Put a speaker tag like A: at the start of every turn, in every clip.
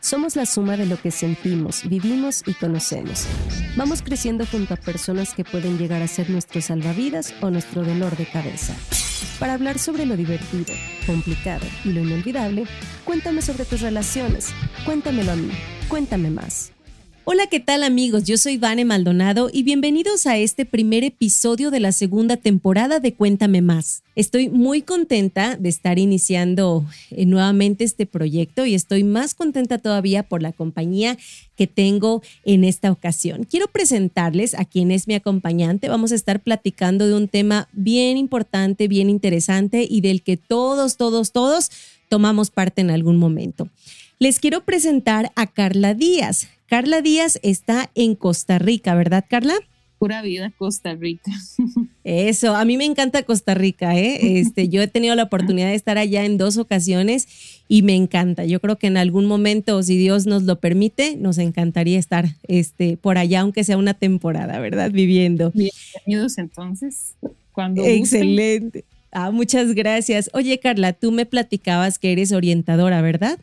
A: Somos la suma de lo que sentimos, vivimos y conocemos. Vamos creciendo junto a personas que pueden llegar a ser nuestros salvavidas o nuestro dolor de cabeza. Para hablar sobre lo divertido, complicado y lo inolvidable, cuéntame sobre tus relaciones. Cuéntamelo a mí. Cuéntame más. Hola, ¿qué tal amigos? Yo soy Vane Maldonado y bienvenidos a este primer episodio de la segunda temporada de Cuéntame Más. Estoy muy contenta de estar iniciando eh, nuevamente este proyecto y estoy más contenta todavía por la compañía que tengo en esta ocasión. Quiero presentarles a quien es mi acompañante. Vamos a estar platicando de un tema bien importante, bien interesante y del que todos, todos, todos tomamos parte en algún momento. Les quiero presentar a Carla Díaz. Carla Díaz está en Costa Rica, ¿verdad, Carla?
B: Pura vida Costa Rica.
A: Eso, a mí me encanta Costa Rica, ¿eh? Este, yo he tenido la oportunidad de estar allá en dos ocasiones y me encanta. Yo creo que en algún momento, si Dios nos lo permite, nos encantaría estar este, por allá, aunque sea una temporada, ¿verdad? Viviendo.
B: Bienvenidos entonces. Cuando
A: Excelente. Ah, muchas gracias. Oye, Carla, tú me platicabas que eres orientadora, ¿verdad?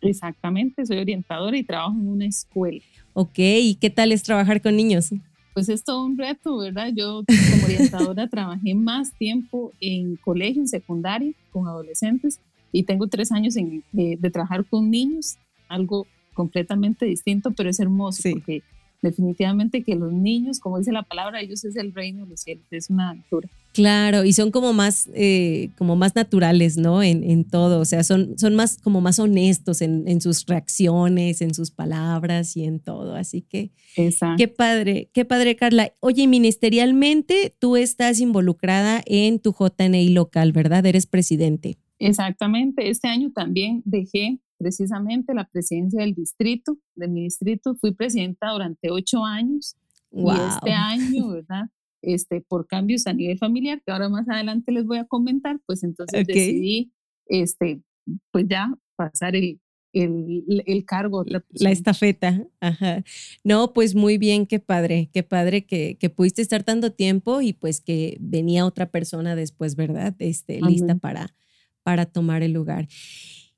B: Exactamente, soy orientadora y trabajo en una escuela.
A: Ok, ¿y qué tal es trabajar con niños?
B: Pues es todo un reto, ¿verdad? Yo como orientadora trabajé más tiempo en colegio, en secundaria, con adolescentes y tengo tres años en, de, de, trabajar con niños, algo completamente distinto, pero es hermoso sí. porque definitivamente que los niños, como dice la palabra, ellos es el reino de los cielos, es una altura.
A: Claro, y son como más, eh, como más naturales, ¿no? En, en, todo, o sea, son, son más, como más honestos en, en, sus reacciones, en sus palabras y en todo. Así que,
B: Exacto.
A: qué padre, qué padre, Carla. Oye, ministerialmente tú estás involucrada en tu JNI local, ¿verdad? Eres presidente.
B: Exactamente, este año también dejé precisamente la presidencia del distrito, de mi distrito. Fui presidenta durante ocho años
A: wow.
B: y este año, ¿verdad? Este, por cambios a nivel familiar, que ahora más adelante les voy a comentar, pues entonces okay. decidí, este, pues ya pasar el, el, el cargo.
A: La, la, estafeta. Ajá. No, pues muy bien, qué padre, qué padre que, que, pudiste estar tanto tiempo y pues que venía otra persona después, ¿verdad? Este, lista para, para tomar el lugar.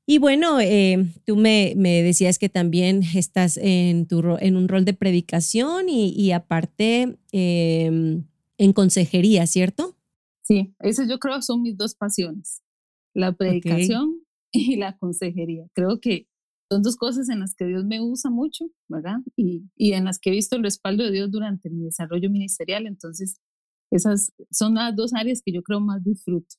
A: Y bueno, eh, tú me, me, decías que también estás en, tu, en un rol de predicación y, y aparte eh, en consejería, ¿cierto?
B: Sí, eso yo creo son mis dos pasiones, la predicación okay. y la consejería. Creo que son dos cosas en las que Dios me usa mucho, ¿verdad? Y, y en las que he visto el respaldo de Dios durante mi desarrollo ministerial. Entonces, esas son las dos áreas que yo creo más disfruto.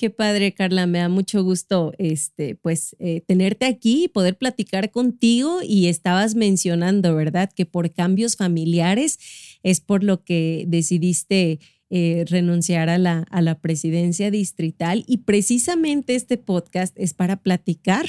A: Qué padre, Carla, me da mucho gusto este, pues, eh, tenerte aquí y poder platicar contigo. Y estabas mencionando, ¿verdad?, que por cambios familiares es por lo que decidiste eh, renunciar a la, a la presidencia distrital. Y precisamente este podcast es para platicar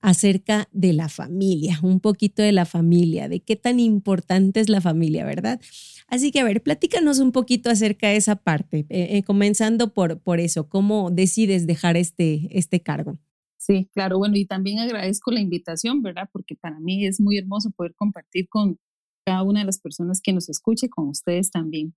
A: acerca de la familia, un poquito de la familia, de qué tan importante es la familia, ¿verdad? Así que, a ver, platícanos un poquito acerca de esa parte, eh, eh, comenzando por, por eso, ¿cómo decides dejar este, este cargo?
B: Sí, claro, bueno, y también agradezco la invitación, ¿verdad? Porque para mí es muy hermoso poder compartir con cada una de las personas que nos escuche, con ustedes también.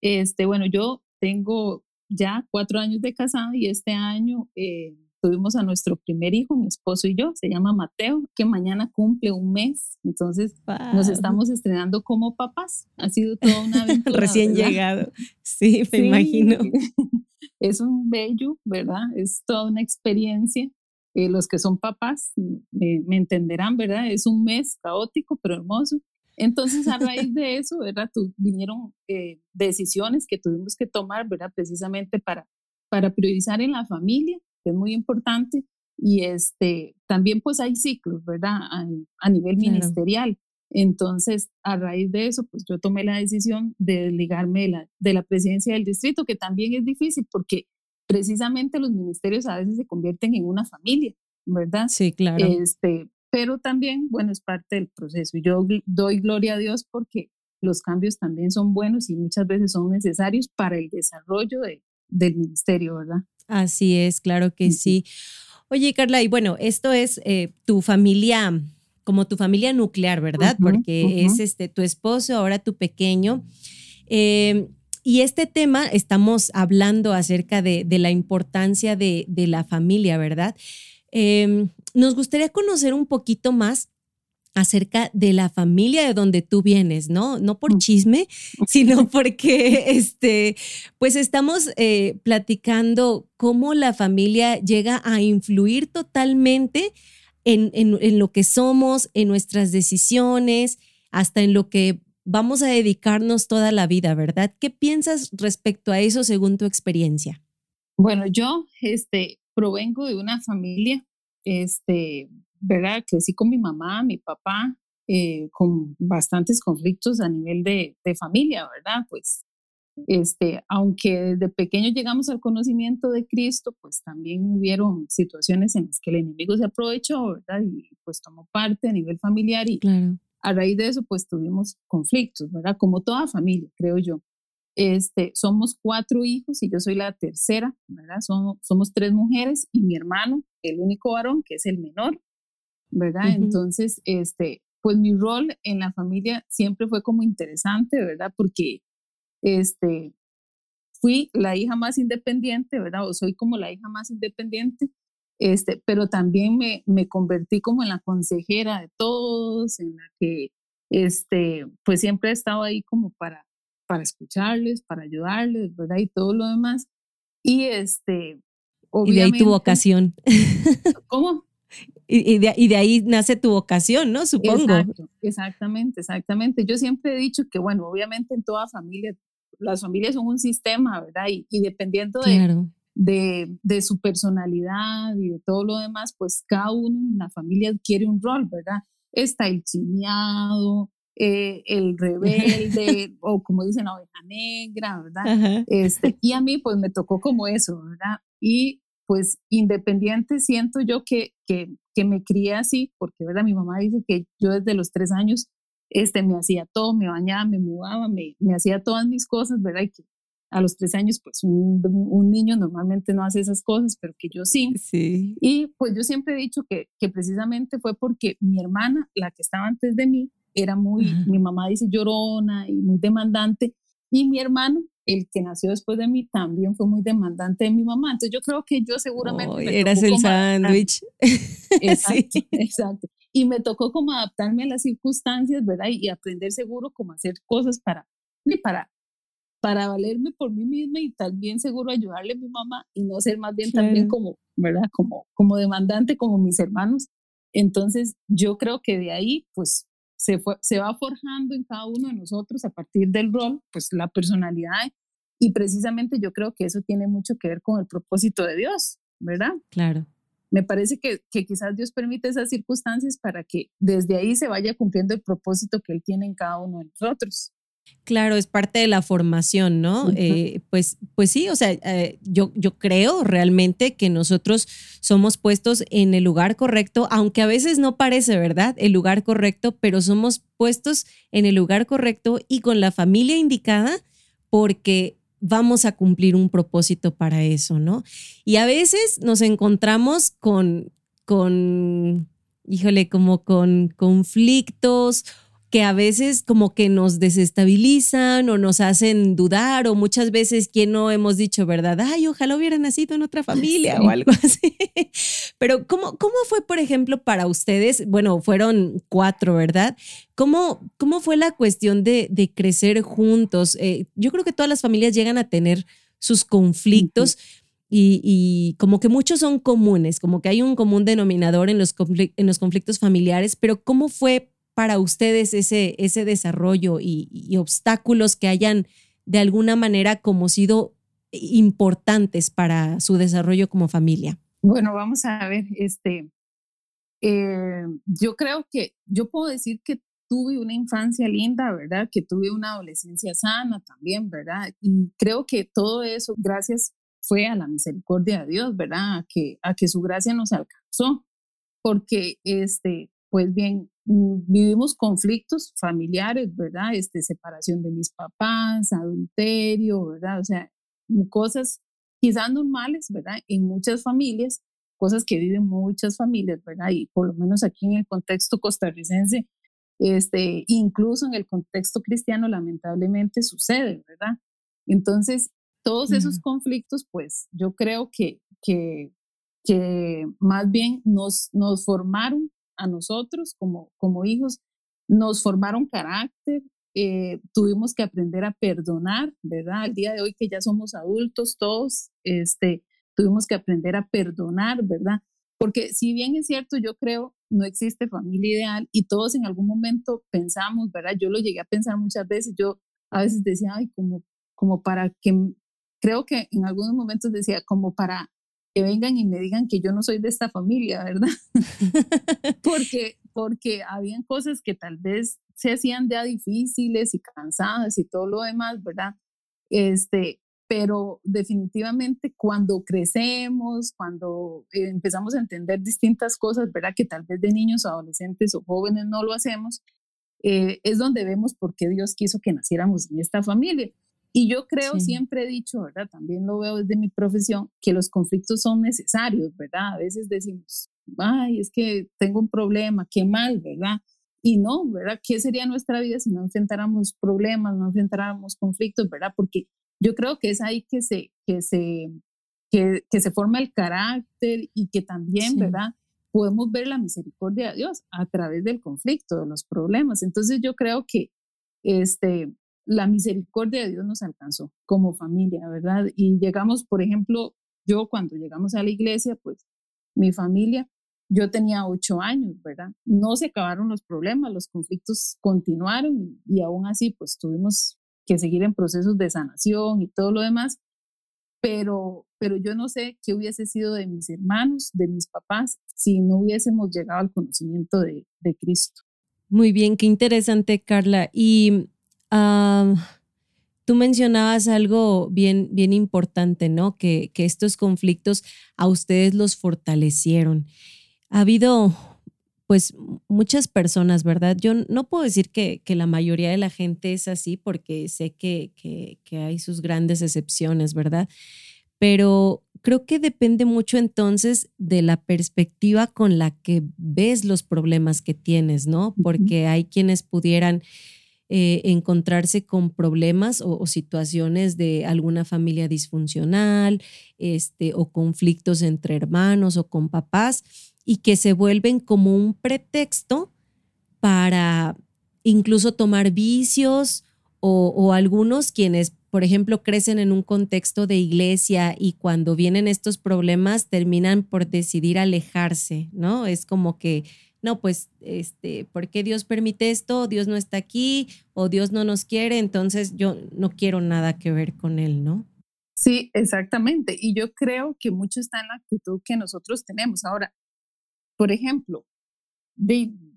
B: Este, bueno, yo tengo ya cuatro años de casada y este año eh, tuvimos a nuestro primer hijo, mi esposo y yo, se llama Mateo, que mañana cumple un mes, entonces wow. nos estamos estrenando como papás. Ha sido toda una aventura.
A: Recién
B: ¿verdad?
A: llegado, sí, me sí. imagino.
B: Es un bello, ¿verdad? Es toda una experiencia. Eh, los que son papás me, me entenderán, ¿verdad? Es un mes caótico, pero hermoso. Entonces, a raíz de eso, ¿verdad? Tu, vinieron eh, decisiones que tuvimos que tomar, ¿verdad? Precisamente para, para priorizar en la familia, que es muy importante. Y este, también pues hay ciclos, ¿verdad? A, a nivel claro. ministerial. Entonces, a raíz de eso, pues yo tomé la decisión de desligarme de la, de la presidencia del distrito, que también es difícil porque precisamente los ministerios a veces se convierten en una familia, ¿verdad?
A: Sí, claro.
B: Este, pero también, bueno, es parte del proceso. Y yo doy gloria a Dios porque los cambios también son buenos y muchas veces son necesarios para el desarrollo de, del ministerio, ¿verdad?
A: Así es, claro que sí. Oye, Carla, y bueno, esto es eh, tu familia, como tu familia nuclear, ¿verdad? Uh -huh, Porque uh -huh. es este tu esposo, ahora tu pequeño. Eh, y este tema estamos hablando acerca de, de la importancia de, de, la familia, ¿verdad? Eh, nos gustaría conocer un poquito más acerca de la familia de donde tú vienes, ¿no? No por chisme, sino porque, este, pues estamos eh, platicando cómo la familia llega a influir totalmente en, en, lo que somos, en nuestras decisiones, hasta en lo que vamos a dedicarnos toda la vida, ¿verdad? ¿Qué piensas respecto a eso según tu experiencia?
B: Bueno, yo, este, provengo de una familia, este, ¿verdad? Crecí con mi mamá, mi papá, eh, con bastantes conflictos a nivel de, de, familia, ¿verdad? Pues, este, aunque desde pequeño llegamos al conocimiento de Cristo, pues también hubieron situaciones en las que el enemigo se aprovechó, ¿verdad? Y pues tomó parte a nivel familiar y a raíz de eso, pues tuvimos conflictos, ¿verdad? Como toda familia, creo yo. Este, somos cuatro hijos y yo soy la tercera, ¿verdad? Somos, somos tres mujeres y mi hermano, el único varón, que es el menor, ¿verdad? Entonces, este, pues mi rol en la familia siempre fue como interesante, ¿verdad? Porque, este, fui la hija más independiente, ¿verdad? O soy como la hija más independiente, este, pero también me, me convertí como en la consejera de todos, en la que, este, pues siempre he estado ahí como para, para escucharles, para ayudarles, ¿verdad? Y todo lo demás. Y este,
A: obviamente. Y de ahí tu vocación.
B: ¿Cómo?
A: Y, de, ahí nace tu vocación, ¿no? Supongo.
B: exactamente, exactamente. Yo siempre he dicho que, bueno, obviamente en toda familia, las familias son un sistema, ¿verdad? Y, dependiendo de, de, su personalidad y de todo lo demás, pues cada uno en la familia adquiere un rol, ¿verdad? Está el chiñado, eh, el rebelde, o como dicen, la oveja negra, ¿verdad? Este, y a mí pues me tocó como eso, ¿verdad? Y pues independiente siento yo que, que, que me crié así, porque ¿verdad? mi mamá dice que yo desde los tres años este, me hacía todo, me bañaba, me mudaba, me, me hacía todas mis cosas, ¿verdad? Y que a los tres años, pues un, un, niño normalmente no hace esas cosas, pero que yo sí.
A: sí.
B: Y pues yo siempre he dicho que, que precisamente fue porque mi hermana, la que estaba antes de mí, era muy, mi mamá dice llorona y muy demandante, y mi hermano el que nació después de mí también fue muy demandante de mi mamá. Entonces yo creo que yo seguramente...
A: Oh, eras el sándwich.
B: Exacto, exacto. Y me tocó como adaptarme a las circunstancias, ¿verdad? Y, aprender seguro cómo hacer cosas para, para, para valerme por mí misma y también seguro ayudarle a mi mamá y no ser más bien también como, ¿verdad? Como, como demandante como mis hermanos. Entonces yo creo que de ahí, pues se, fue, se va forjando en cada uno de nosotros a partir del rol, pues la personalidad. Y precisamente yo creo que eso tiene mucho que ver con el propósito de Dios, ¿verdad?
A: Claro.
B: Me parece que, que quizás Dios permite esas circunstancias para que desde ahí se vaya cumpliendo el propósito que Él tiene en cada uno de nosotros.
A: Claro, es parte de la formación, ¿no? Eh, pues, pues sí, o sea, eh, yo, yo creo realmente que nosotros somos puestos en el lugar correcto, aunque a veces no parece, ¿verdad? El lugar correcto, pero somos puestos en el lugar correcto y con la familia indicada porque vamos a cumplir un propósito para eso, ¿no? Y a veces nos encontramos con, con, híjole, como con conflictos que a veces como que nos desestabilizan o nos hacen dudar o muchas veces quien no hemos dicho, ¿verdad? Ay, ojalá hubiera nacido en otra familia o algo así. Pero ¿cómo, ¿cómo fue, por ejemplo, para ustedes? Bueno, fueron cuatro, ¿verdad? ¿Cómo, cómo fue la cuestión de, de crecer juntos? Eh, yo creo que todas las familias llegan a tener sus conflictos. Y, y, como que muchos son comunes, como que hay un común denominador en los, en los conflictos familiares, pero ¿cómo fue para ustedes ese, ese desarrollo y, obstáculos que hayan de alguna manera como sido importantes para su desarrollo como familia?
B: Bueno, vamos a ver, este, eh, yo creo que yo puedo decir que tuve una infancia linda, ¿verdad? Que tuve una adolescencia sana también, ¿verdad? Y creo que todo eso, gracias, fue a la misericordia de Dios, ¿verdad? A que, a que su gracia nos alcanzó, porque, este, pues bien, vivimos conflictos familiares, ¿verdad? Este, separación de mis papás, adulterio, ¿verdad? O sea, cosas quizás normales, ¿verdad? En muchas familias, cosas que viven muchas familias, ¿verdad? Y por lo menos aquí en el contexto costarricense, este, incluso en el contexto cristiano, lamentablemente sucede, ¿verdad? Entonces, todos esos conflictos, pues yo creo que, que, que más bien nos, nos formaron a nosotros como, como hijos, nos formaron carácter, eh, tuvimos que aprender a perdonar, ¿verdad? Al día de hoy que ya somos adultos todos, este, tuvimos que aprender a perdonar, ¿verdad? Porque si bien es cierto, yo creo, no existe familia ideal y todos en algún momento pensamos, ¿verdad? Yo lo llegué a pensar muchas veces, yo a veces decía, ay, como, como para que, creo que en algunos momentos decía, como para que vengan y me digan que yo no soy de esta familia, ¿verdad? porque, porque habían cosas que tal vez se hacían ya difíciles y cansadas y todo lo demás, ¿verdad? Este, pero definitivamente cuando crecemos, cuando empezamos a entender distintas cosas, ¿verdad? Que tal vez de niños, adolescentes o jóvenes no lo hacemos, eh, es donde vemos por qué Dios quiso que naciéramos en esta familia. Y yo creo, siempre he dicho, ¿verdad? También lo veo desde mi profesión, que los conflictos son necesarios, ¿verdad? A veces decimos, ay, es que tengo un problema, qué mal, ¿verdad? Y no, ¿verdad? ¿Qué sería nuestra vida si no enfrentáramos problemas, no enfrentáramos conflictos, ¿verdad? Porque yo creo que es ahí que se, que se, que, que se forma el carácter y que también, ¿verdad? Podemos ver la misericordia de Dios a través del conflicto, de los problemas. Entonces yo creo que este, la misericordia de Dios nos alcanzó como familia, ¿verdad? Y llegamos, por ejemplo, yo cuando llegamos a la iglesia, pues mi familia, yo tenía ocho años, ¿verdad? No se acabaron los problemas, los conflictos continuaron y, y aún así, pues tuvimos que seguir en procesos de sanación y todo lo demás, pero, pero yo no sé qué hubiese sido de mis hermanos, de mis papás, si no hubiésemos llegado al conocimiento de, de Cristo.
A: Muy bien, qué interesante, Carla. Y tú mencionabas algo bien, bien importante, ¿no? Que, que estos conflictos a ustedes los fortalecieron. Ha habido pues muchas personas, ¿verdad? Yo no puedo decir que, la mayoría de la gente es así porque sé que, que, hay sus grandes excepciones, ¿verdad? Pero creo que depende mucho entonces de la perspectiva con la que ves los problemas que tienes, ¿no? Porque hay quienes pudieran eh, encontrarse con problemas o, situaciones de alguna familia disfuncional, este, o conflictos entre hermanos o con papás y que se vuelven como un pretexto para incluso tomar vicios o, algunos quienes, por ejemplo, crecen en un contexto de iglesia y cuando vienen estos problemas terminan por decidir alejarse, ¿no? Es como que, no, pues, este, ¿por qué Dios permite esto? Dios no está aquí o Dios no nos quiere, entonces yo no quiero nada que ver con él, ¿no?
B: Sí, exactamente. Y yo creo que mucho está en la actitud que nosotros tenemos. Ahora, por ejemplo,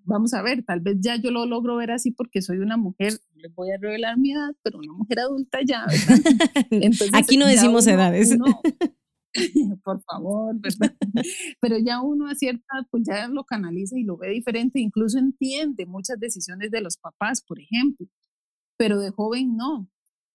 B: vamos a ver, tal vez ya yo lo logro ver así porque soy una mujer, les voy a revelar mi edad, pero una mujer adulta ya,
A: Aquí no decimos edades.
B: por favor, ¿verdad? Pero ya uno a cierta pues ya lo canaliza y lo ve diferente, incluso entiende muchas decisiones de los papás, por ejemplo, pero de joven no.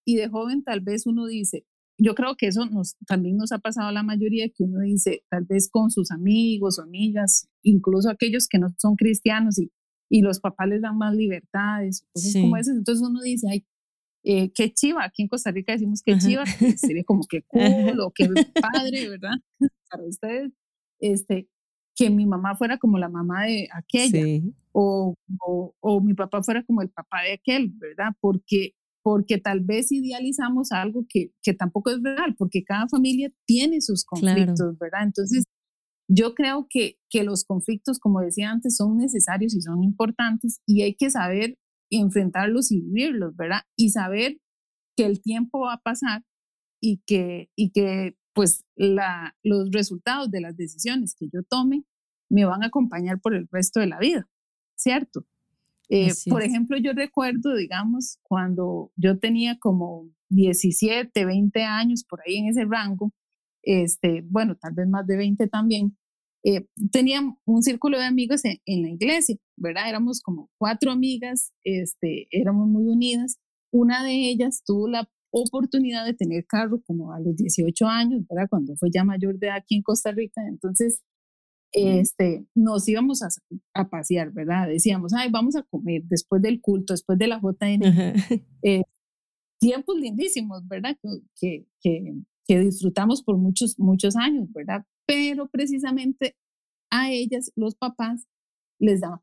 B: Y de joven tal vez uno dice, yo creo que eso nos, también nos ha pasado a la mayoría, que uno dice, tal vez con sus amigos o amigas, incluso aquellos que no son cristianos y, y los papás les dan más libertades, cosas como esas. Entonces uno dice, ay, eh, qué chiva, aquí en Costa Rica decimos que chiva, sería como que cool o que padre, ¿verdad? Para ustedes, este, que mi mamá fuera como la mamá de aquella, o, o, o, mi papá fuera como el papá de aquel, ¿verdad? Porque porque tal vez idealizamos algo que, que tampoco es real, porque cada familia tiene sus conflictos, ¿verdad? Entonces, yo creo que, que los conflictos, como decía antes, son necesarios y son importantes y hay que saber enfrentarlos y vivirlos, ¿verdad? Y saber que el tiempo va a pasar y que, y que pues la, los resultados de las decisiones que yo tome me van a acompañar por el resto de la vida, ¿cierto? Eh, por ejemplo, yo recuerdo, digamos, cuando yo tenía como 17, 20 años, por ahí en ese rango, este, bueno, tal vez más de 20 también, eh, tenía un círculo de amigos en, la iglesia, ¿verdad? Éramos como cuatro amigas, este, éramos muy unidas. Una de ellas tuvo la oportunidad de tener carro como a los 18 años, ¿verdad? Cuando fue ya mayor de edad aquí en Costa Rica. Entonces, este, nos íbamos a, a, pasear, ¿verdad? Decíamos, ay, vamos a comer después del culto, después de la JN. Eh, tiempos lindísimos, ¿verdad? Que, que, que, disfrutamos por muchos, muchos años, ¿verdad? Pero precisamente a ellas, los papás, les daban,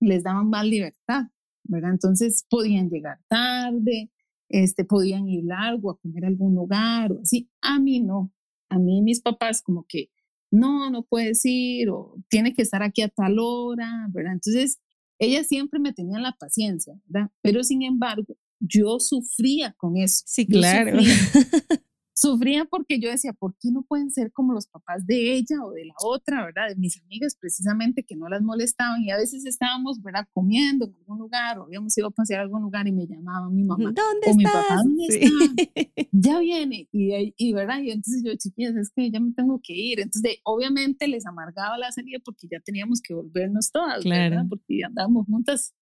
B: les daban más libertad, ¿verdad? Entonces podían llegar tarde, este, podían ir largo a comer a algún lugar o así. A mí no. A mí mis papás como que, no, no puedes ir o tiene que estar aquí a tal hora, ¿verdad? Entonces, ellas siempre me tenían la paciencia, ¿verdad? Pero sin embargo, yo sufría con eso.
A: Sí, claro.
B: Sufría porque yo decía, ¿por qué no pueden ser como los papás de ella o de la otra, verdad? De mis amigas precisamente que no las molestaban y a veces estábamos, ¿verdad? Comiendo en algún lugar o habíamos ido a pasear a algún lugar y me llamaban mi mamá.
A: ¿Dónde
B: o
A: mi
B: papá, ¿dónde está? Ya viene. Y, y, ¿verdad? Y entonces yo, chiquillas, es que ya me tengo que ir. Entonces, obviamente les amargaba la salida porque ya teníamos que volvernos todas, claro. ¿verdad? Porque andábamos juntas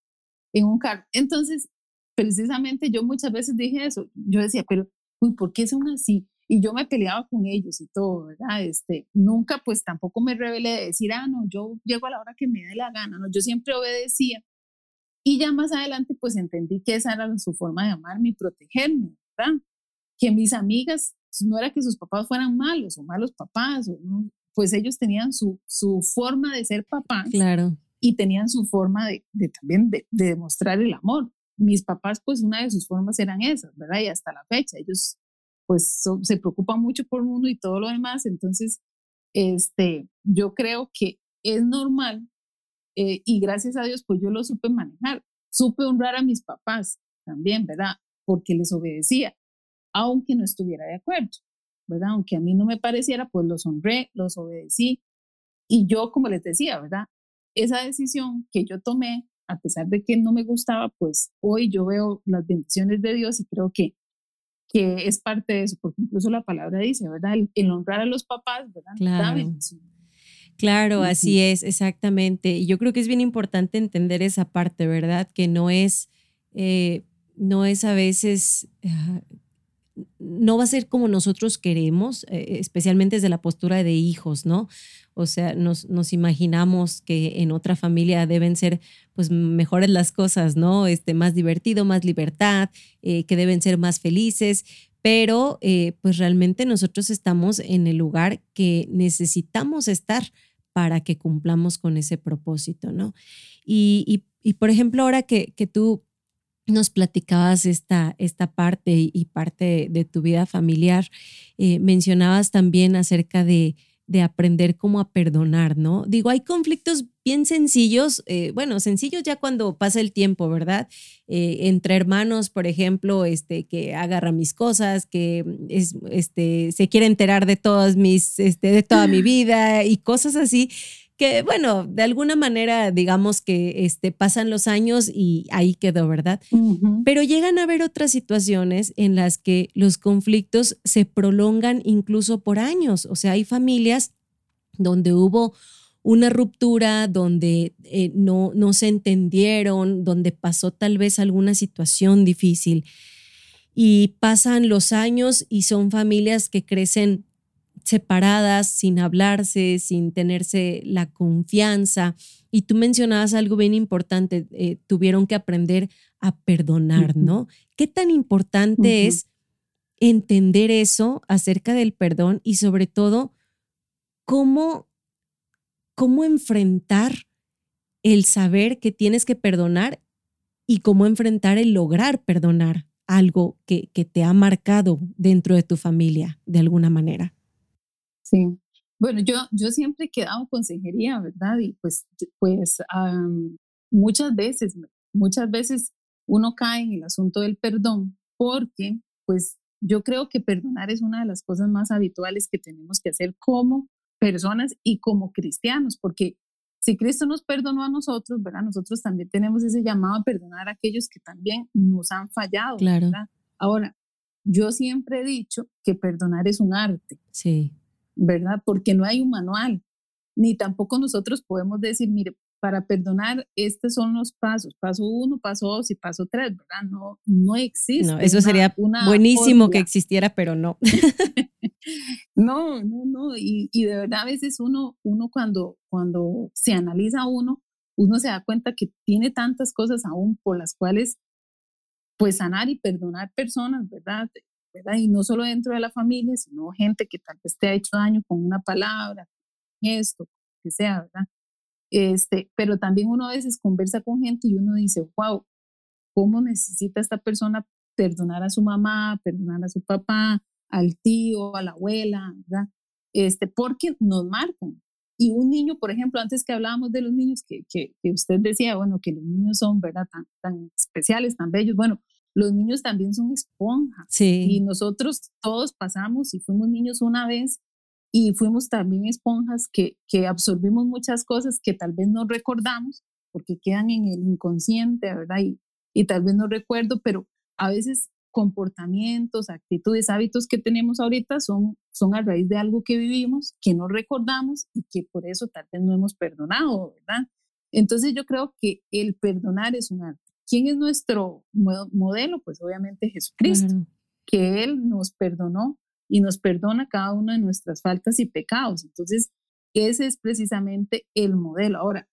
B: en un carro. Entonces, precisamente yo muchas veces dije eso. Yo decía, pero uy, ¿por qué son así? Y yo me peleaba con ellos y todo, ¿verdad? Este, nunca, pues tampoco me rebelé de decir, ah, no, yo llego a la hora que me dé la gana, no, yo siempre obedecía. Y ya más adelante, pues entendí que esa era su forma de amarme y protegerme, ¿verdad? Que mis amigas, no era que sus papás fueran malos o malos papás, o pues ellos tenían su, su forma de ser papás.
A: Claro.
B: Y tenían su forma de, de también de, de demostrar el amor mis papás, pues una de sus formas eran esas, ¿verdad? Y hasta la fecha, ellos pues se preocupan mucho por uno y todo lo demás. Entonces, este, yo creo que es normal eh, y gracias a Dios, pues yo lo supe manejar. Supe honrar a mis papás también, ¿verdad? Porque les obedecía, aunque no estuviera de acuerdo, ¿verdad? Aunque a mí no me pareciera, pues los honré, los obedecí. Y yo, como les decía, ¿verdad? Esa decisión que yo tomé a pesar de que no me gustaba, pues hoy yo veo las bendiciones de Dios y creo que, que es parte de eso, porque incluso la palabra dice, ¿verdad? El, honrar a los papás, ¿verdad?
A: Claro. Claro, así es, exactamente. Y yo creo que es bien importante entender esa parte, ¿verdad? Que no es, eh, no es a veces, ah, no va a ser como nosotros queremos, eh, especialmente desde la postura de hijos, ¿no? O sea, nos, nos, imaginamos que en otra familia deben ser pues mejores las cosas, ¿no? Este, más divertido, más libertad, eh, que deben ser más felices, pero eh, pues realmente nosotros estamos en el lugar que necesitamos estar para que cumplamos con ese propósito, ¿no? Y, y, por ejemplo, ahora que, que tú nos platicabas esta, esta parte y parte de tu vida familiar, eh, mencionabas también acerca de de aprender cómo a perdonar, ¿no? Digo, hay conflictos bien sencillos, eh, bueno, sencillos ya cuando pasa el tiempo, ¿verdad? Eh, entre hermanos, por ejemplo, este, que agarra mis cosas, que es, este, se quiere enterar de todas mis, este, de toda mi vida y cosas así que bueno, de alguna manera digamos que este, pasan los años y ahí quedó, ¿verdad? Pero llegan a haber otras situaciones en las que los conflictos se prolongan incluso por años. O sea, hay familias donde hubo una ruptura, donde eh, no, no se entendieron, donde pasó tal vez alguna situación difícil. Y pasan los años y son familias que crecen separadas, sin hablarse, sin tenerse la confianza. Y tú mencionabas algo bien importante, eh, tuvieron que aprender a perdonar, ¿no? ¿Qué tan importante es entender eso acerca del perdón y sobre todo cómo, cómo enfrentar el saber que tienes que perdonar y cómo enfrentar el lograr perdonar algo que, que te ha marcado dentro de tu familia de alguna manera?
B: Sí. Bueno, yo, yo siempre he quedado consejería, ¿verdad? Y pues, pues muchas veces, muchas veces uno cae en el asunto del perdón porque pues yo creo que perdonar es una de las cosas más habituales que tenemos que hacer como personas y como cristianos, porque si Cristo nos perdonó a nosotros, ¿verdad? Nosotros también tenemos ese llamado a perdonar a aquellos que también nos han fallado,
A: claro.
B: ¿verdad? Ahora, yo siempre he dicho que perdonar es un arte.
A: Sí.
B: ¿Verdad? Porque no hay un manual, ni tampoco nosotros podemos decir, mire, para perdonar, estos son los pasos, paso uno, paso dos y paso tres, ¿verdad? No, no existe.
A: No, eso sería buenísimo que existiera, pero no.
B: no, no, no, y, y, de verdad a veces uno, uno cuando, cuando se analiza uno, uno se da cuenta que tiene tantas cosas aún por las cuales pues sanar y perdonar personas, ¿verdad? Y no solo dentro de la familia, sino gente que tal vez te ha hecho daño con una palabra, esto, que sea, ¿verdad? Este, pero también uno a veces conversa con gente y uno dice, wow, ¿cómo necesita esta persona perdonar a su mamá, perdonar a su papá, al tío, a la abuela, ¿verdad? Este, porque nos marcan. Y un niño, por ejemplo, antes que hablábamos de los niños, que, que, que usted decía, bueno, que los niños son, ¿verdad? Tan, tan especiales, tan bellos. Bueno, los niños también son esponjas.
A: Sí.
B: Y nosotros todos pasamos y fuimos niños una vez y fuimos también esponjas que, que absorbimos muchas cosas que tal vez no recordamos porque quedan en el inconsciente, ¿verdad? Y, y tal vez no recuerdo, pero a veces comportamientos, actitudes, hábitos que tenemos ahorita son, son a raíz de algo que vivimos, que no recordamos y que por eso tal vez no hemos perdonado, ¿verdad? Entonces yo creo que el perdonar es un arte. ¿Quién es nuestro modelo? Pues obviamente Jesucristo, que Él nos perdonó y nos perdona cada una de nuestras faltas y pecados. Entonces, ese es precisamente el modelo. Ahora,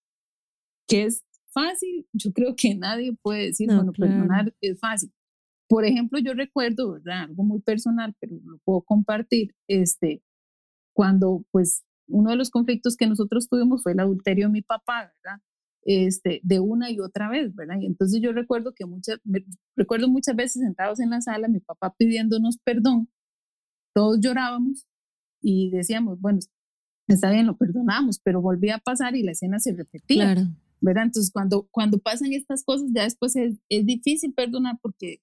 B: ¿qué es fácil? Yo creo que nadie puede decir, bueno, perdonar es fácil. Por ejemplo, yo recuerdo, ¿verdad? Algo muy personal, pero lo puedo compartir, este, cuando pues uno de los conflictos que nosotros tuvimos fue el adulterio de mi papá, ¿verdad? Este, de una y otra vez, ¿verdad? Y entonces yo recuerdo que muchas, recuerdo muchas veces sentados en la sala, mi papá pidiéndonos perdón todos llorábamos y decíamos, bueno, está bien, lo perdonamos, pero volvía a pasar y la escena se repetía.
A: Claro.
B: ¿verdad? Entonces, cuando, cuando pasan estas cosas, ya después es, es difícil perdonar porque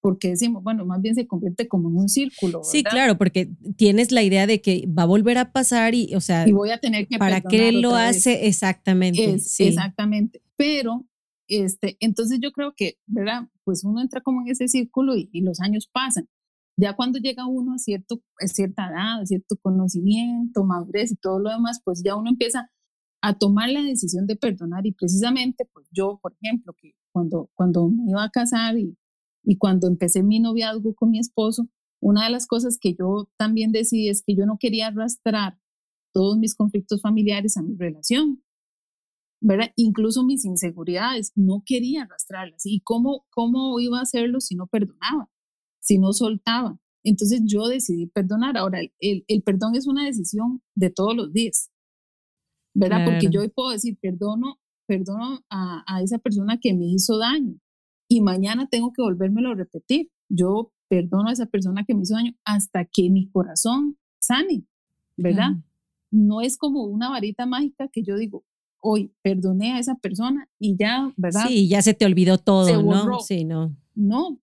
B: porque decimos, bueno, más bien se convierte como en un círculo.
A: Sí, claro, porque tienes la idea de que va a volver a pasar y, o sea,
B: y voy a tener que
A: ¿para qué lo hace exactamente? sí.
B: Exactamente, pero este, entonces yo creo que, ¿verdad? Pues uno entra como en ese círculo y, y los años pasan. Ya cuando llega uno a, cierto, a cierta edad, a cierto conocimiento, madurez y todo lo demás, pues ya uno empieza a tomar la decisión de perdonar y precisamente, pues yo, por ejemplo, que cuando, cuando me iba a casar y, y cuando empecé mi noviazgo con mi esposo, una de las cosas que yo también decidí es que yo no quería arrastrar todos mis conflictos familiares a mi relación, ¿verdad? Incluso mis inseguridades, no quería arrastrarlas. ¿Y cómo, cómo iba a hacerlo si no perdonaba? si no soltaba. Entonces yo decidí perdonar. Ahora, el, el perdón es una decisión de todos los días, ¿verdad? Porque yo hoy puedo decir, perdono, perdono a, a, esa persona que me hizo daño y mañana tengo que volvérmelo a repetir. Yo perdono a esa persona que me hizo daño hasta que mi corazón sane, ¿verdad? No es como una varita mágica que yo digo, hoy perdoné a esa persona y ya, ¿verdad?
A: Sí, ya se te olvidó todo, ¿no? Sí, no.
B: No,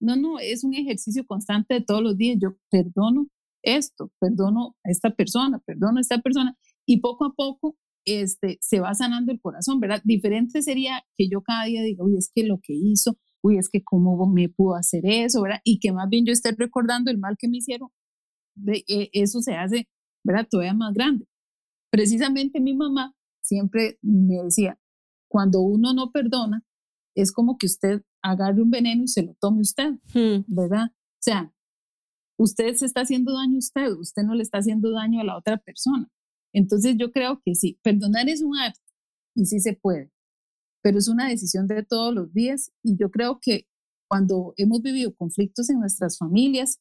B: no, no, es un ejercicio constante de todos los días. Yo perdono esto, perdono a esta persona, perdono a esta persona y poco a poco este, se va sanando el corazón, ¿verdad? Diferente sería que yo cada día diga, uy, es que lo que hizo, uy, es que cómo me pudo hacer eso, ¿verdad? Y que más bien yo esté recordando el mal que me hicieron, de, e, eso se hace, ¿verdad? Todavía más grande. Precisamente mi mamá siempre me decía, cuando uno no perdona, es como que usted agarre un veneno y se lo tome usted, hmm. ¿verdad? O sea, usted se está haciendo daño a usted, usted no le está haciendo daño a la otra persona. Entonces yo creo que sí, perdonar es un arte y sí se puede, pero es una decisión de todos los días y yo creo que cuando hemos vivido conflictos en nuestras familias,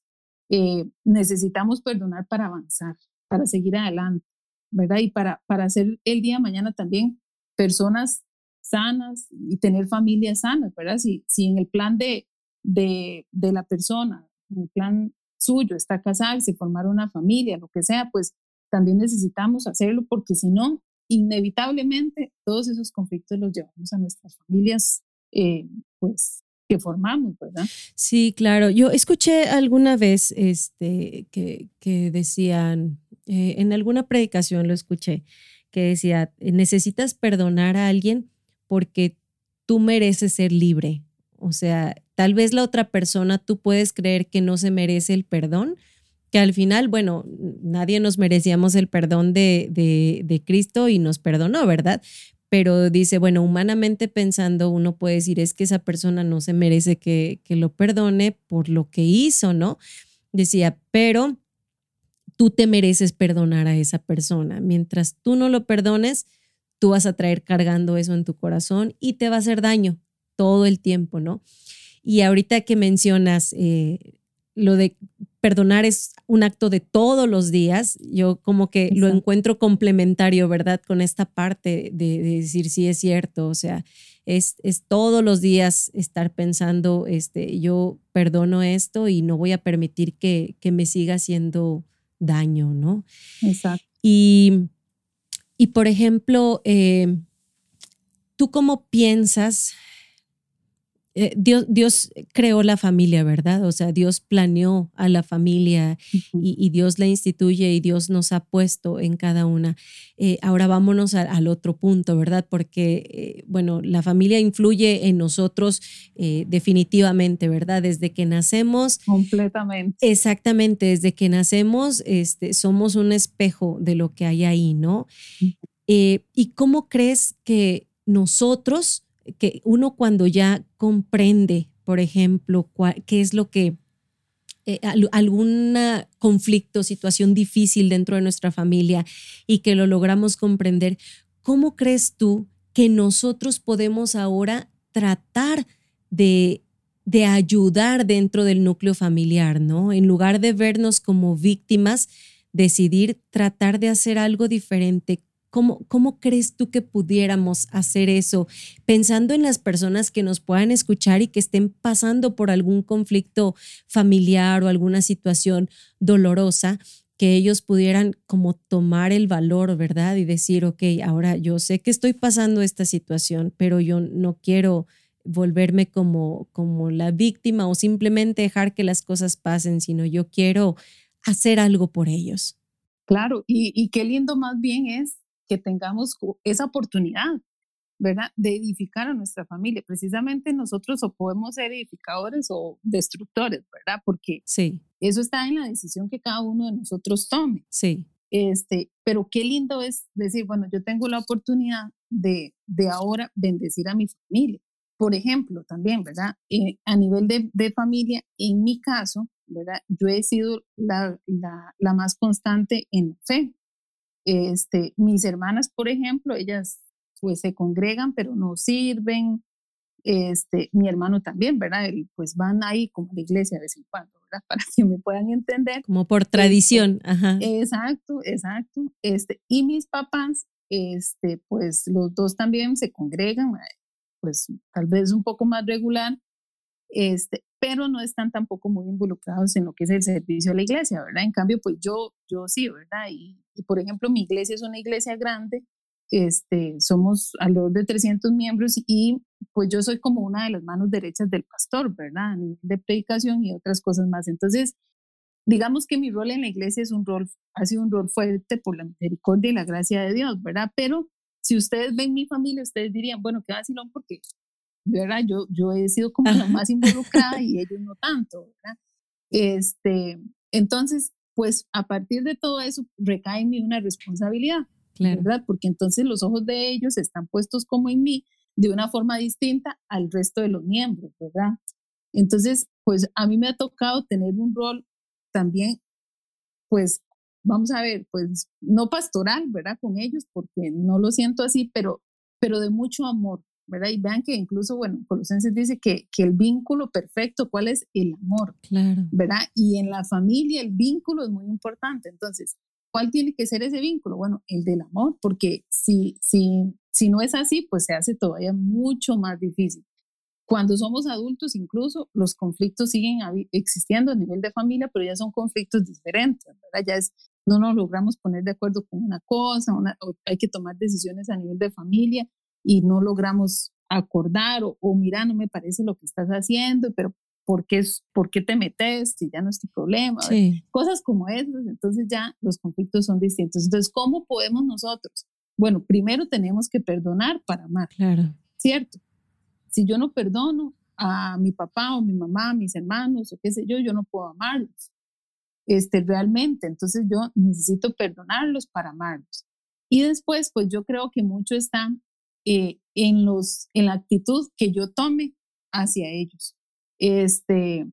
B: eh, necesitamos perdonar para avanzar, para seguir adelante, ¿verdad? Y para, para hacer el día de mañana también personas sanas y tener familias sanas, ¿verdad? Si, si en el plan de, de, de la persona, en el plan suyo está casarse, formar una familia, lo que sea, pues también necesitamos hacerlo porque si no, inevitablemente todos esos conflictos los llevamos a nuestras familias, eh, pues que formamos, ¿verdad?
A: Sí, claro. Yo escuché alguna vez este, que, que decían, eh, en alguna predicación lo escuché, que decía, necesitas perdonar a alguien porque tú mereces ser libre. O sea, tal vez la otra persona tú puedes creer que no se merece el perdón, que al final, bueno, nadie nos merecíamos el perdón de, de, Cristo y nos perdonó, ¿verdad? Pero dice, bueno, humanamente pensando, uno puede decir, es que esa persona no se merece que, que lo perdone por lo que hizo, ¿no? Decía, pero tú te mereces perdonar a esa persona. Mientras tú no lo perdones, tú vas a traer cargando eso en tu corazón y te va a hacer daño todo el tiempo, ¿no? Y ahorita que mencionas eh, lo de perdonar es un acto de todos los días. Yo como que lo encuentro complementario, ¿verdad? Con esta parte de, decir si es cierto, o sea, es, es, todos los días estar pensando, este, yo perdono esto y no voy a permitir que, que me siga haciendo daño, ¿no?
B: Exacto.
A: Y, y por ejemplo, eh, ¿tú cómo piensas eh, Dios, Dios creó la familia, ¿verdad? O sea, Dios planeó a la familia y, Dios la instituye y Dios nos ha puesto en cada una. Eh, ahora vámonos al otro punto, ¿verdad? Porque, eh, bueno, la familia influye en nosotros definitivamente, ¿verdad? Desde que nacemos.
B: Completamente.
A: Exactamente, desde que nacemos este, somos un espejo de lo que hay ahí, ¿no? ¿Y cómo crees que nosotros que uno cuando ya comprende, por ejemplo, qué es lo que, eh, algún conflicto, situación difícil dentro de nuestra familia y que lo logramos comprender, ¿cómo crees tú que nosotros podemos ahora tratar de, de ayudar dentro del núcleo familiar, ¿no? En lugar de vernos como víctimas, decidir tratar de hacer algo diferente. ¿Cómo, ¿Cómo crees tú que pudiéramos hacer eso? Pensando en las personas que nos puedan escuchar y que estén pasando por algún conflicto familiar o alguna situación dolorosa, que ellos pudieran como tomar el valor, ¿verdad? Y decir, ok, ahora yo sé que estoy pasando esta situación, pero yo no quiero volverme como, como la víctima o simplemente dejar que las cosas pasen, sino yo quiero hacer algo por ellos.
B: Claro, y, y qué lindo más bien es que tengamos esa oportunidad, ¿verdad? De edificar a nuestra familia. Precisamente nosotros o podemos ser edificadores o destructores, ¿verdad? Porque
A: sí.
B: eso está en la decisión que cada uno de nosotros tome.
A: Sí.
B: Este, pero qué lindo es decir, bueno, yo tengo la oportunidad de, de ahora bendecir a mi familia. Por ejemplo, también, ¿verdad? Eh, a nivel de, de, familia, en mi caso, ¿verdad? Yo he sido la, la, la más constante en fe, este, mis hermanas, por ejemplo, ellas pues se congregan, pero no sirven. Este, mi hermano también, ¿verdad? pues van ahí como a la iglesia de vez en cuando, ¿verdad? Para que me puedan entender.
A: Como por tradición, ajá.
B: Exacto, exacto. Este, y mis papás, este, pues los dos también se congregan, pues tal vez un poco más regular, este, pero no están tampoco muy involucrados en lo que es el servicio de la iglesia, ¿verdad? En cambio, pues yo, yo sí, ¿verdad? Y, por ejemplo, mi iglesia es una iglesia grande, este, somos alrededor de 300 miembros y pues yo soy como una de las manos derechas del pastor, ¿verdad? A nivel de predicación y otras cosas más. Entonces, digamos que mi rol en la iglesia es un rol, ha sido un rol fuerte por la misericordia y la gracia de Dios, ¿verdad? Pero si ustedes ven mi familia, ustedes dirían, bueno, qué vacilón porque ¿verdad? Yo, yo he sido como la más involucrada y ellos no tanto, ¿verdad? Este, entonces, pues a partir de todo eso recae en mí una responsabilidad, ¿verdad? Porque entonces los ojos de ellos están puestos como en mí de una forma distinta al resto de los miembros, ¿verdad? Entonces, pues a mí me ha tocado tener un rol también, pues vamos a ver, pues no pastoral, ¿verdad? Con ellos, porque no lo siento así, pero, pero de mucho amor, ¿verdad? Y vean que incluso, bueno, Colosenses dice que, que el vínculo perfecto, ¿cuál es? El amor,
A: claro.
B: ¿verdad? Y en la familia el vínculo es muy importante. Entonces, ¿cuál tiene que ser ese vínculo? Bueno, el del amor, porque si, si, si no es así, pues se hace todavía mucho más difícil. Cuando somos adultos, incluso los conflictos siguen existiendo a nivel de familia, pero ya son conflictos diferentes, ¿verdad? Ya es, no nos logramos poner de acuerdo con una cosa, una, hay que tomar decisiones a nivel de familia y no logramos acordar o, mira, no me parece lo que estás haciendo, pero ¿por qué, por qué te metes si ya no es tu problema? Cosas como esas, entonces ya los conflictos son distintos. Entonces, ¿cómo podemos nosotros? Bueno, primero tenemos que perdonar para amar,
A: claro.
B: ¿cierto? Si yo no perdono a mi papá o mi mamá, a mis hermanos o qué sé yo, yo no puedo amarlos este, realmente. Entonces yo necesito perdonarlos para amarlos. Y después, pues yo creo que mucho está eh, en, los, en la actitud que yo tome hacia ellos. Este,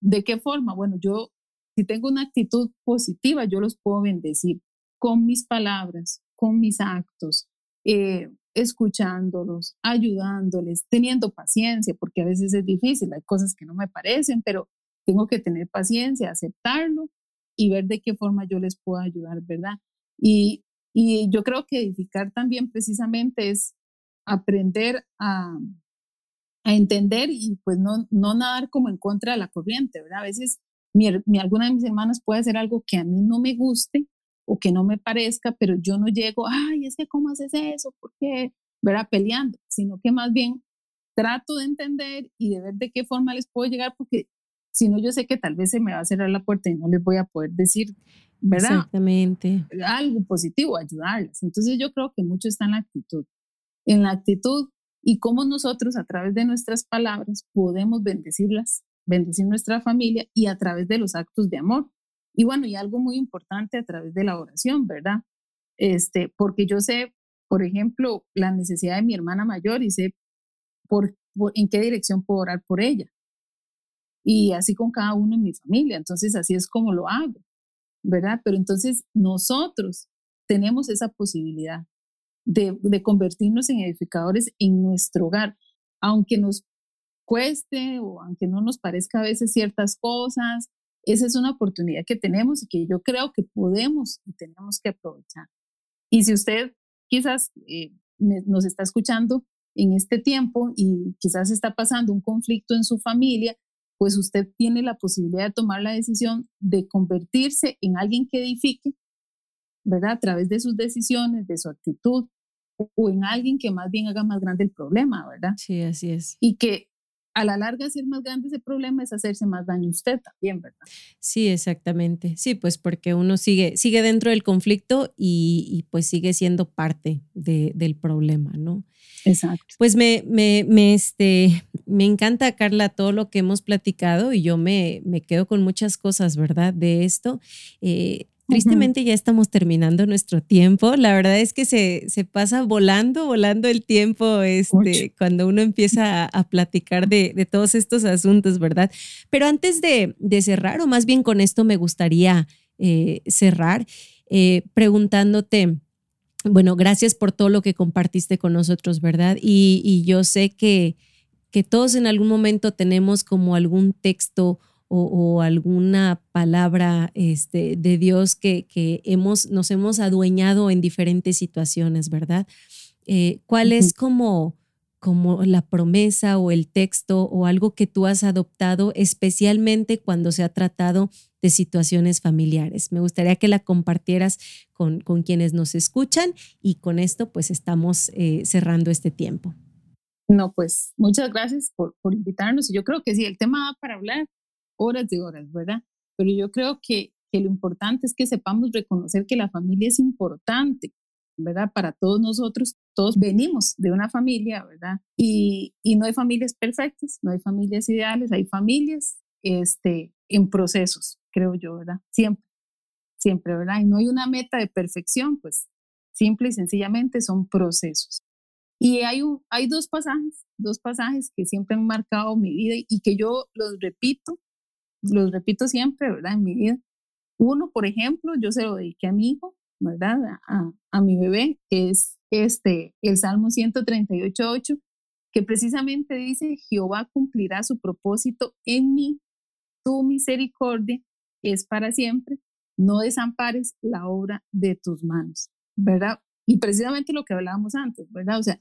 B: ¿De qué forma? Bueno, yo, si tengo una actitud positiva, yo los puedo bendecir con mis palabras, con mis actos, eh, escuchándolos, ayudándoles, teniendo paciencia, porque a veces es difícil, hay cosas que no me parecen, pero, tengo que tener paciencia, aceptarlo y ver de qué forma yo les puedo ayudar, ¿verdad? Y, y yo creo que edificar también precisamente es aprender a, a entender y pues no, no nadar como en contra de la corriente, ¿verdad? A veces mi, mi, alguna de mis hermanas puede hacer algo que a mí no me guste o que no me parezca, pero yo no llego, ay, es que ¿cómo haces eso? ¿Por qué? ¿Verdad? Peleando, sino que más bien trato de entender y de ver de qué forma les puedo llegar, porque si no, yo sé que tal vez se me va a cerrar la puerta y no les voy a poder decir, ¿verdad?
A: Exactamente.
B: Algo positivo, ayudarles. Entonces yo creo que mucho está en la actitud. En la actitud y cómo nosotros a través de nuestras palabras podemos bendecirlas, bendecir nuestra familia y a través de los actos de amor. Y bueno, y algo muy importante a través de la oración, ¿verdad? Este, porque yo sé, por ejemplo, la necesidad de mi hermana mayor y sé por, en qué dirección puedo orar por ella. Y así con cada uno en mi familia. Entonces, así es como lo hago, ¿verdad? Pero entonces nosotros tenemos esa posibilidad de, convertirnos en edificadores en nuestro hogar, aunque nos cueste o aunque no nos parezca a veces ciertas cosas, esa es una oportunidad que tenemos y que yo creo que podemos y tenemos que aprovechar. Y si usted quizás eh, nos está escuchando en este tiempo y quizás está pasando un conflicto en su familia, pues usted tiene la posibilidad de tomar la decisión de convertirse en alguien que edifique, ¿verdad? A través de sus decisiones, de su actitud, o en alguien que más bien haga más grande el problema, ¿verdad?
A: Sí, así es.
B: Y que a la larga hacer más grande ese problema es hacerse más daño usted también, ¿verdad?
A: Sí, exactamente. Sí, pues porque uno sigue, sigue dentro del conflicto y, pues sigue siendo parte del problema, ¿no?
B: Exacto.
A: Pues me, me, me, este, me encanta, Carla, todo lo que hemos platicado y yo me, me quedo con muchas cosas, ¿verdad? De esto. Eh, Tristemente ya estamos terminando nuestro tiempo. La verdad es que se, se pasa volando, volando el tiempo este, cuando uno empieza a, platicar de, de, todos estos asuntos, ¿verdad? Pero antes de, de, cerrar, o más bien con esto me gustaría eh, cerrar eh, preguntándote, bueno, gracias por todo lo que compartiste con nosotros, ¿verdad? Y, y yo sé que, que todos en algún momento tenemos como algún texto o, alguna palabra este, de Dios que, que, hemos, nos hemos adueñado en diferentes situaciones, ¿verdad? Eh, ¿Cuál es como, como la promesa o el texto o algo que tú has adoptado especialmente cuando se ha tratado de situaciones familiares? Me gustaría que la compartieras con, con quienes nos escuchan y con esto pues estamos eh, cerrando este tiempo.
B: No, pues muchas gracias por, por invitarnos. Yo creo que sí, el tema para hablar horas de horas, ¿verdad? Pero yo creo que, que lo importante es que sepamos reconocer que la familia es importante, ¿verdad? Para todos nosotros, todos venimos de una familia, ¿verdad? Y, y, no hay familias perfectas, no hay familias ideales, hay familias este, en procesos, creo yo, ¿verdad? Siempre, siempre, ¿verdad? Y no hay una meta de perfección, pues simple y sencillamente son procesos. Y hay, un, hay dos pasajes, dos pasajes que siempre han marcado mi vida y que yo los repito los repito siempre, ¿verdad? En mi vida. Uno, por ejemplo, yo se lo dediqué a mi hijo, ¿verdad? A, a mi bebé, que es este, el Salmo 138.8, que precisamente dice, Jehová cumplirá su propósito en mí, tu misericordia es para siempre, no desampares la obra de tus manos, ¿verdad? Y precisamente lo que hablábamos antes, ¿verdad? O sea,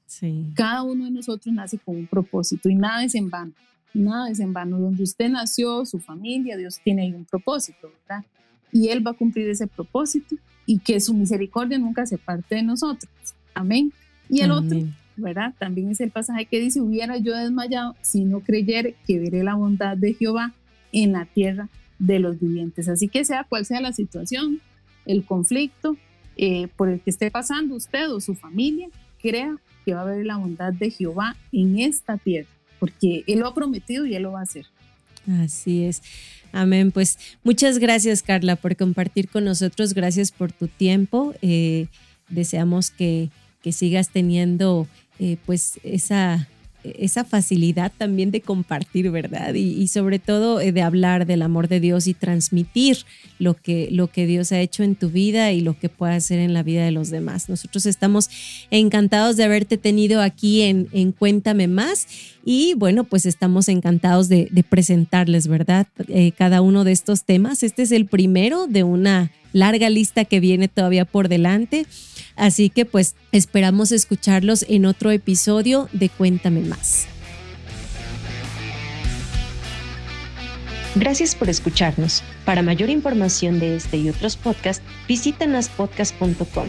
B: cada uno de nosotros nace con un propósito y nada es en vano nada es en vano. Donde usted nació, su familia, Dios tiene ahí un propósito, ¿verdad? Y Él va a cumplir ese propósito y que su misericordia nunca se parte de nosotros. Amén. Y el otro, ¿verdad? También es el pasaje que dice, hubiera yo desmayado si no creyere que veré la bondad de Jehová en la tierra de los vivientes. Así que sea cual sea la situación, el conflicto eh, por el que esté pasando usted o su familia, crea que va a ver la bondad de Jehová en esta tierra porque Él lo ha prometido y Él lo va a hacer.
A: Así es. Amén. Pues muchas gracias, Carla, por compartir con nosotros. Gracias por tu tiempo. Eh, deseamos que, que, sigas teniendo eh, pues esa esa facilidad también de compartir, ¿verdad? Y, sobre todo eh, de hablar del amor de Dios y transmitir lo que, lo que Dios ha hecho en tu vida y lo que puede hacer en la vida de los demás. Nosotros estamos encantados de haberte tenido aquí en, Cuéntame Más y bueno, pues estamos encantados de, presentarles, ¿verdad? Eh, cada uno de estos temas. Este es el primero de una larga lista que viene todavía por delante. Así que pues esperamos escucharlos en otro episodio de Cuéntame más. Gracias por escucharnos. Para mayor información de este y otros podcasts, visita naspodcast.com.